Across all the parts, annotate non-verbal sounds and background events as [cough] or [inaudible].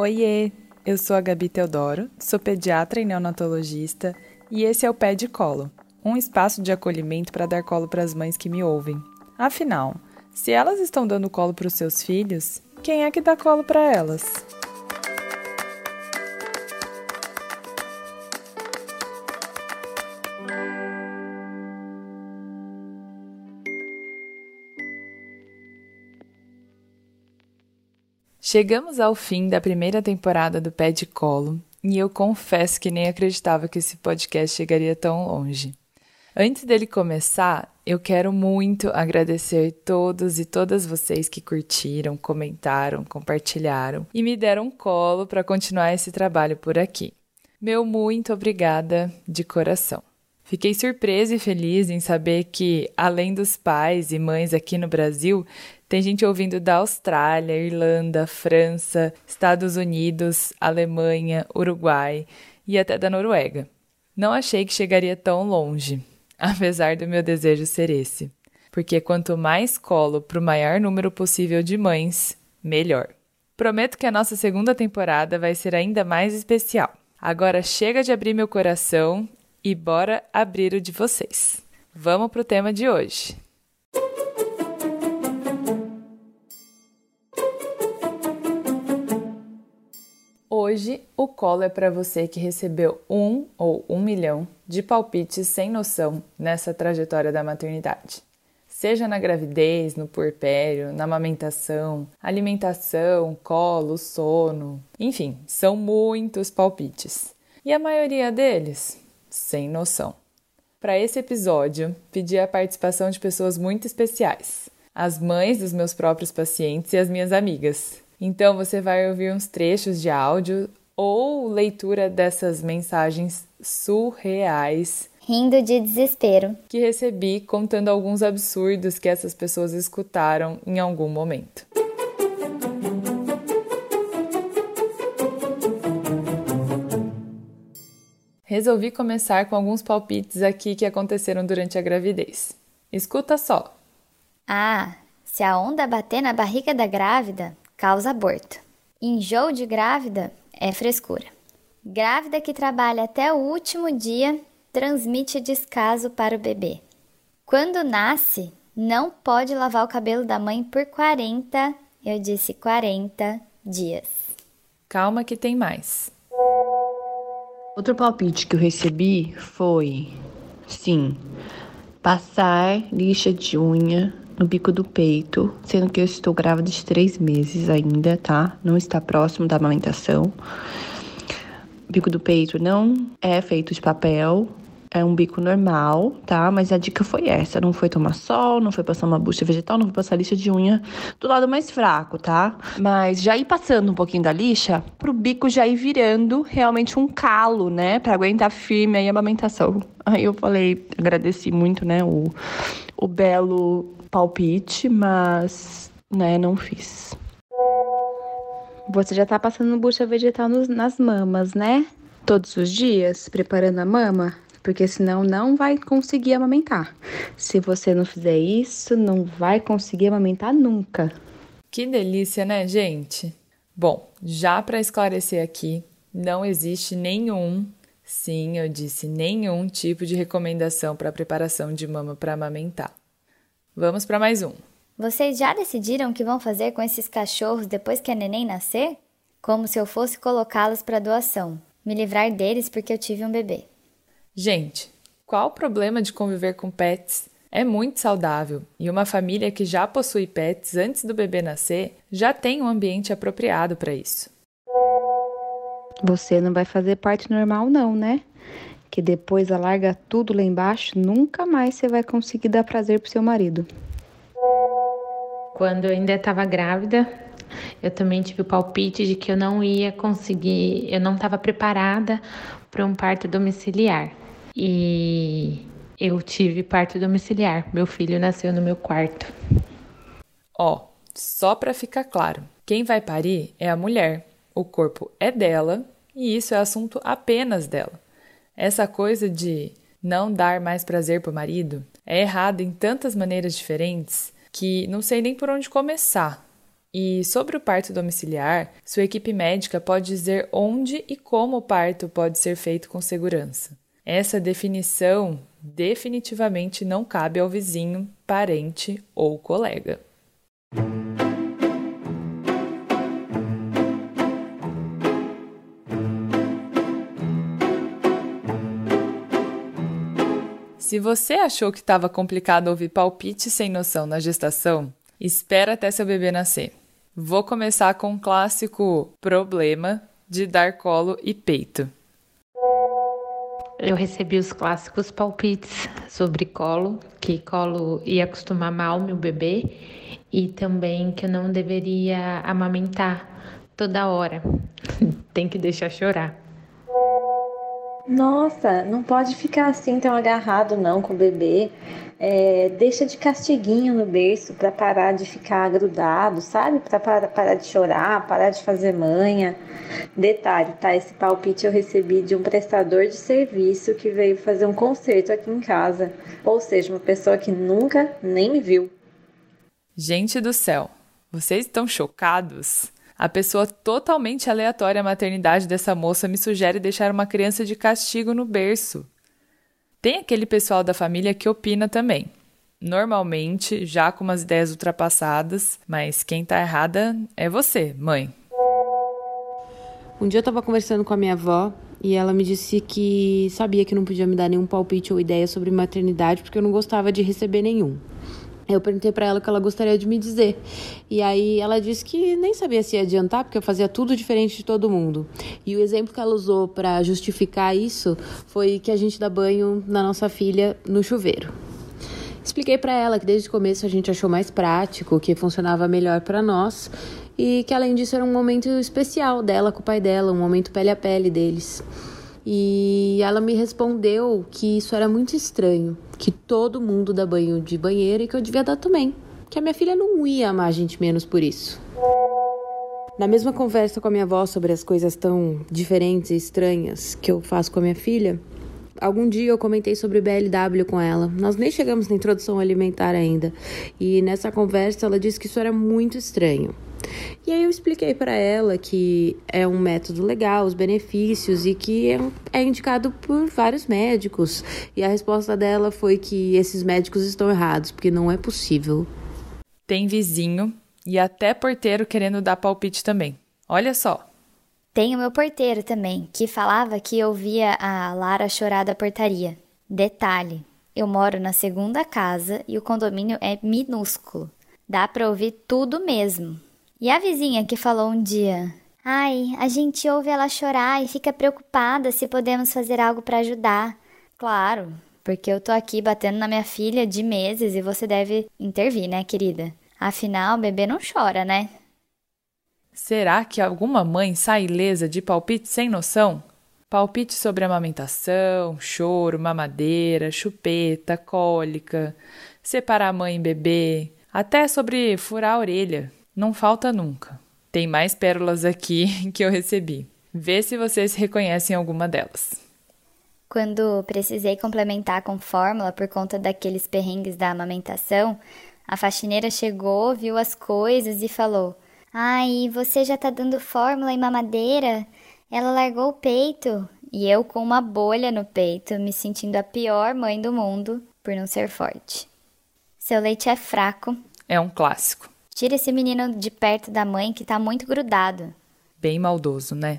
Oiê, eu sou a Gabi Teodoro, sou pediatra e neonatologista e esse é o Pé de Colo, um espaço de acolhimento para dar colo para as mães que me ouvem. Afinal, se elas estão dando colo para os seus filhos, quem é que dá colo para elas? Chegamos ao fim da primeira temporada do Pé de Colo e eu confesso que nem acreditava que esse podcast chegaria tão longe. Antes dele começar, eu quero muito agradecer todos e todas vocês que curtiram, comentaram, compartilharam e me deram um colo para continuar esse trabalho por aqui. Meu muito obrigada de coração. Fiquei surpresa e feliz em saber que, além dos pais e mães aqui no Brasil, tem gente ouvindo da Austrália, Irlanda, França, Estados Unidos, Alemanha, Uruguai e até da Noruega. Não achei que chegaria tão longe, [laughs] apesar do meu desejo ser esse. Porque quanto mais colo para o maior número possível de mães, melhor. Prometo que a nossa segunda temporada vai ser ainda mais especial. Agora chega de abrir meu coração e bora abrir o de vocês. Vamos para o tema de hoje. Hoje, o colo é para você que recebeu um ou um milhão de palpites sem noção nessa trajetória da maternidade. Seja na gravidez, no puerpério, na amamentação, alimentação, colo, sono, enfim, são muitos palpites. E a maioria deles, sem noção. Para esse episódio, pedi a participação de pessoas muito especiais, as mães dos meus próprios pacientes e as minhas amigas, então você vai ouvir uns trechos de áudio ou leitura dessas mensagens surreais. Rindo de desespero. Que recebi contando alguns absurdos que essas pessoas escutaram em algum momento. Resolvi começar com alguns palpites aqui que aconteceram durante a gravidez. Escuta só. Ah, se a onda bater na barriga da grávida, causa aborto. Enjoo de grávida é frescura. Grávida que trabalha até o último dia transmite descaso para o bebê. Quando nasce, não pode lavar o cabelo da mãe por 40, eu disse 40 dias. Calma que tem mais. Outro palpite que eu recebi foi: sim, passar lixa de unha no bico do peito, sendo que eu estou grávida de três meses ainda, tá? Não está próximo da amamentação. O bico do peito não é feito de papel, é um bico normal, tá? Mas a dica foi essa: não foi tomar sol, não foi passar uma bucha vegetal, não foi passar lixa de unha do lado mais fraco, tá? Mas já ir passando um pouquinho da lixa pro bico já ir virando realmente um calo, né? Pra aguentar firme aí a amamentação. Aí eu falei, agradeci muito, né? O, o belo palpite, mas né, não fiz. Você já tá passando bucha vegetal nos, nas mamas, né? Todos os dias, preparando a mama? Porque senão não vai conseguir amamentar. Se você não fizer isso, não vai conseguir amamentar nunca. Que delícia, né, gente? Bom, já para esclarecer aqui, não existe nenhum, sim, eu disse nenhum tipo de recomendação para preparação de mama para amamentar. Vamos para mais um. Vocês já decidiram o que vão fazer com esses cachorros depois que a neném nascer? Como se eu fosse colocá-los para doação. Me livrar deles porque eu tive um bebê. Gente, qual o problema de conviver com pets? É muito saudável e uma família que já possui pets antes do bebê nascer já tem um ambiente apropriado para isso. Você não vai fazer parte normal, não, né? que depois alarga tudo lá embaixo, nunca mais você vai conseguir dar prazer pro seu marido. Quando eu ainda estava grávida, eu também tive o palpite de que eu não ia conseguir, eu não estava preparada para um parto domiciliar. E eu tive parto domiciliar. Meu filho nasceu no meu quarto. Ó, oh, só para ficar claro, quem vai parir é a mulher. O corpo é dela e isso é assunto apenas dela. Essa coisa de não dar mais prazer para o marido é errado em tantas maneiras diferentes que não sei nem por onde começar. E sobre o parto domiciliar, sua equipe médica pode dizer onde e como o parto pode ser feito com segurança. Essa definição definitivamente não cabe ao vizinho, parente ou colega. Se você achou que estava complicado ouvir palpite sem noção na gestação, espera até seu bebê nascer. Vou começar com o clássico problema de dar colo e peito. Eu recebi os clássicos palpites sobre colo, que colo ia acostumar mal meu bebê e também que eu não deveria amamentar toda hora. [laughs] Tem que deixar chorar. Nossa, não pode ficar assim tão agarrado não com o bebê. É, deixa de castiguinho no berço para parar de ficar grudado, sabe? Para parar, de chorar, parar de fazer manha. Detalhe, tá? Esse palpite eu recebi de um prestador de serviço que veio fazer um concerto aqui em casa. Ou seja, uma pessoa que nunca nem me viu. Gente do céu, vocês estão chocados? A pessoa totalmente aleatória à maternidade dessa moça me sugere deixar uma criança de castigo no berço. Tem aquele pessoal da família que opina também. Normalmente, já com umas ideias ultrapassadas, mas quem tá errada é você, mãe. Um dia eu tava conversando com a minha avó e ela me disse que sabia que não podia me dar nenhum palpite ou ideia sobre maternidade porque eu não gostava de receber nenhum. Eu perguntei para ela o que ela gostaria de me dizer. E aí ela disse que nem sabia se ia adiantar, porque eu fazia tudo diferente de todo mundo. E o exemplo que ela usou para justificar isso foi que a gente dá banho na nossa filha no chuveiro. Expliquei para ela que desde o começo a gente achou mais prático, que funcionava melhor para nós e que além disso era um momento especial dela com o pai dela, um momento pele a pele deles. E ela me respondeu que isso era muito estranho, que todo mundo dá banho de banheiro e que eu devia dar também, que a minha filha não ia amar a gente menos por isso. Na mesma conversa com a minha avó sobre as coisas tão diferentes e estranhas que eu faço com a minha filha, algum dia eu comentei sobre BLW com ela. Nós nem chegamos na introdução alimentar ainda. E nessa conversa ela disse que isso era muito estranho. E aí eu expliquei para ela que é um método legal, os benefícios e que é, é indicado por vários médicos. E a resposta dela foi que esses médicos estão errados, porque não é possível. Tem vizinho e até porteiro querendo dar palpite também. Olha só. Tem o meu porteiro também, que falava que ouvia a Lara chorar da portaria. Detalhe: eu moro na segunda casa e o condomínio é minúsculo. Dá para ouvir tudo mesmo. E a vizinha que falou um dia: Ai, a gente ouve ela chorar e fica preocupada se podemos fazer algo para ajudar. Claro, porque eu tô aqui batendo na minha filha de meses e você deve intervir, né, querida? Afinal, o bebê não chora, né? Será que alguma mãe sai ilesa de palpite sem noção? Palpite sobre amamentação, choro, mamadeira, chupeta, cólica, separar mãe e bebê, até sobre furar a orelha. Não falta nunca. Tem mais pérolas aqui [laughs] que eu recebi. Vê se vocês reconhecem alguma delas. Quando precisei complementar com fórmula por conta daqueles perrengues da amamentação, a faxineira chegou, viu as coisas e falou: Ai, você já tá dando fórmula em mamadeira? Ela largou o peito. E eu com uma bolha no peito, me sentindo a pior mãe do mundo por não ser forte. Seu leite é fraco. É um clássico. Tira esse menino de perto da mãe que tá muito grudado. Bem maldoso, né?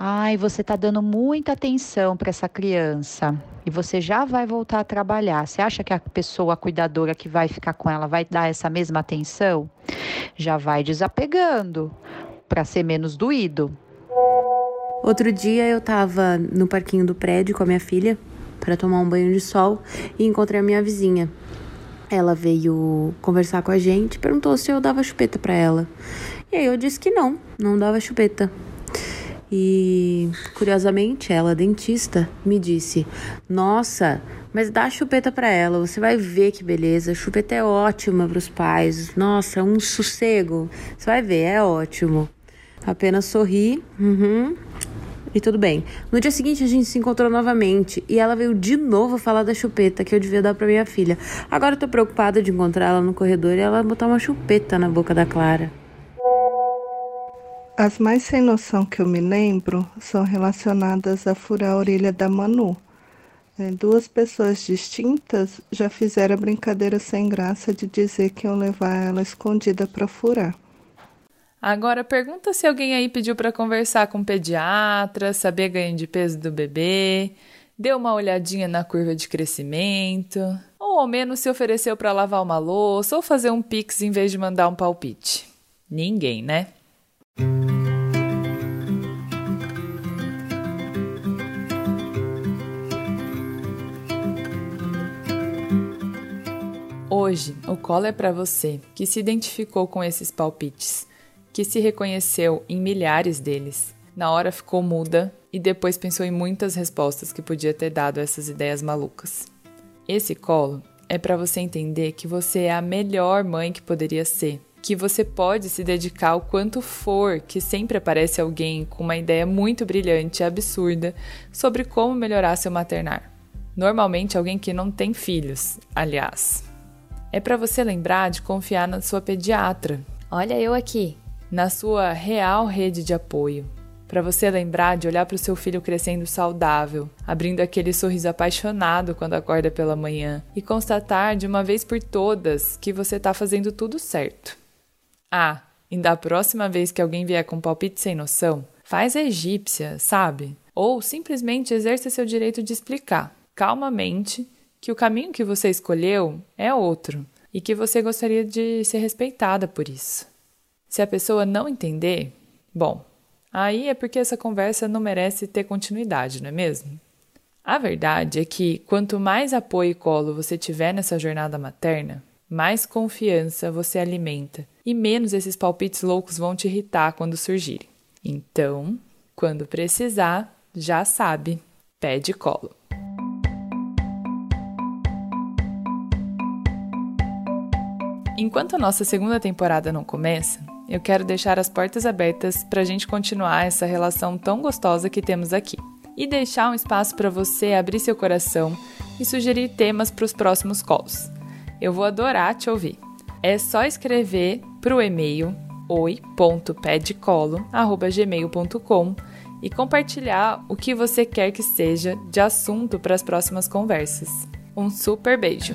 Ai, você tá dando muita atenção para essa criança e você já vai voltar a trabalhar. Você acha que a pessoa a cuidadora que vai ficar com ela vai dar essa mesma atenção? Já vai desapegando para ser menos doído. Outro dia eu tava no parquinho do prédio com a minha filha para tomar um banho de sol e encontrei a minha vizinha. Ela veio conversar com a gente, perguntou se eu dava chupeta para ela. E aí eu disse que não, não dava chupeta. E curiosamente, ela, dentista, me disse: "Nossa, mas dá chupeta para ela, você vai ver que beleza. Chupeta é ótima para os pais. Nossa, um sossego. Você vai ver, é ótimo." Apenas sorri. Uhum. E tudo bem. No dia seguinte a gente se encontrou novamente e ela veio de novo falar da chupeta que eu devia dar para minha filha. Agora eu tô preocupada de encontrar ela no corredor e ela botar uma chupeta na boca da Clara. As mais sem noção que eu me lembro são relacionadas a furar a orelha da Manu. É, duas pessoas distintas já fizeram a brincadeira sem graça de dizer que iam levar ela escondida para furar. Agora pergunta se alguém aí pediu para conversar com o pediatra, saber ganho de peso do bebê, deu uma olhadinha na curva de crescimento, ou ao menos se ofereceu para lavar uma louça ou fazer um pix em vez de mandar um palpite. Ninguém, né? Hoje, o colo é para você que se identificou com esses palpites, que se reconheceu em milhares deles. Na hora ficou muda e depois pensou em muitas respostas que podia ter dado a essas ideias malucas. Esse colo é para você entender que você é a melhor mãe que poderia ser que você pode se dedicar o quanto for, que sempre aparece alguém com uma ideia muito brilhante e absurda sobre como melhorar seu maternar. Normalmente alguém que não tem filhos, aliás. É para você lembrar de confiar na sua pediatra. Olha eu aqui. Na sua real rede de apoio. Para você lembrar de olhar para o seu filho crescendo saudável, abrindo aquele sorriso apaixonado quando acorda pela manhã e constatar de uma vez por todas que você está fazendo tudo certo. Ah, e da próxima vez que alguém vier com palpite sem noção, faz a egípcia, sabe? Ou simplesmente exerça seu direito de explicar, calmamente, que o caminho que você escolheu é outro e que você gostaria de ser respeitada por isso. Se a pessoa não entender, bom, aí é porque essa conversa não merece ter continuidade, não é mesmo? A verdade é que quanto mais apoio e colo você tiver nessa jornada materna, mais confiança você alimenta e menos esses palpites loucos vão te irritar quando surgirem. Então, quando precisar, já sabe, pede colo. Enquanto a nossa segunda temporada não começa, eu quero deixar as portas abertas para a gente continuar essa relação tão gostosa que temos aqui. E deixar um espaço para você abrir seu coração e sugerir temas para os próximos calls. Eu vou adorar te ouvir. É só escrever para o e-mail oi.pedcolo@gmail.com e compartilhar o que você quer que seja de assunto para as próximas conversas. Um super beijo!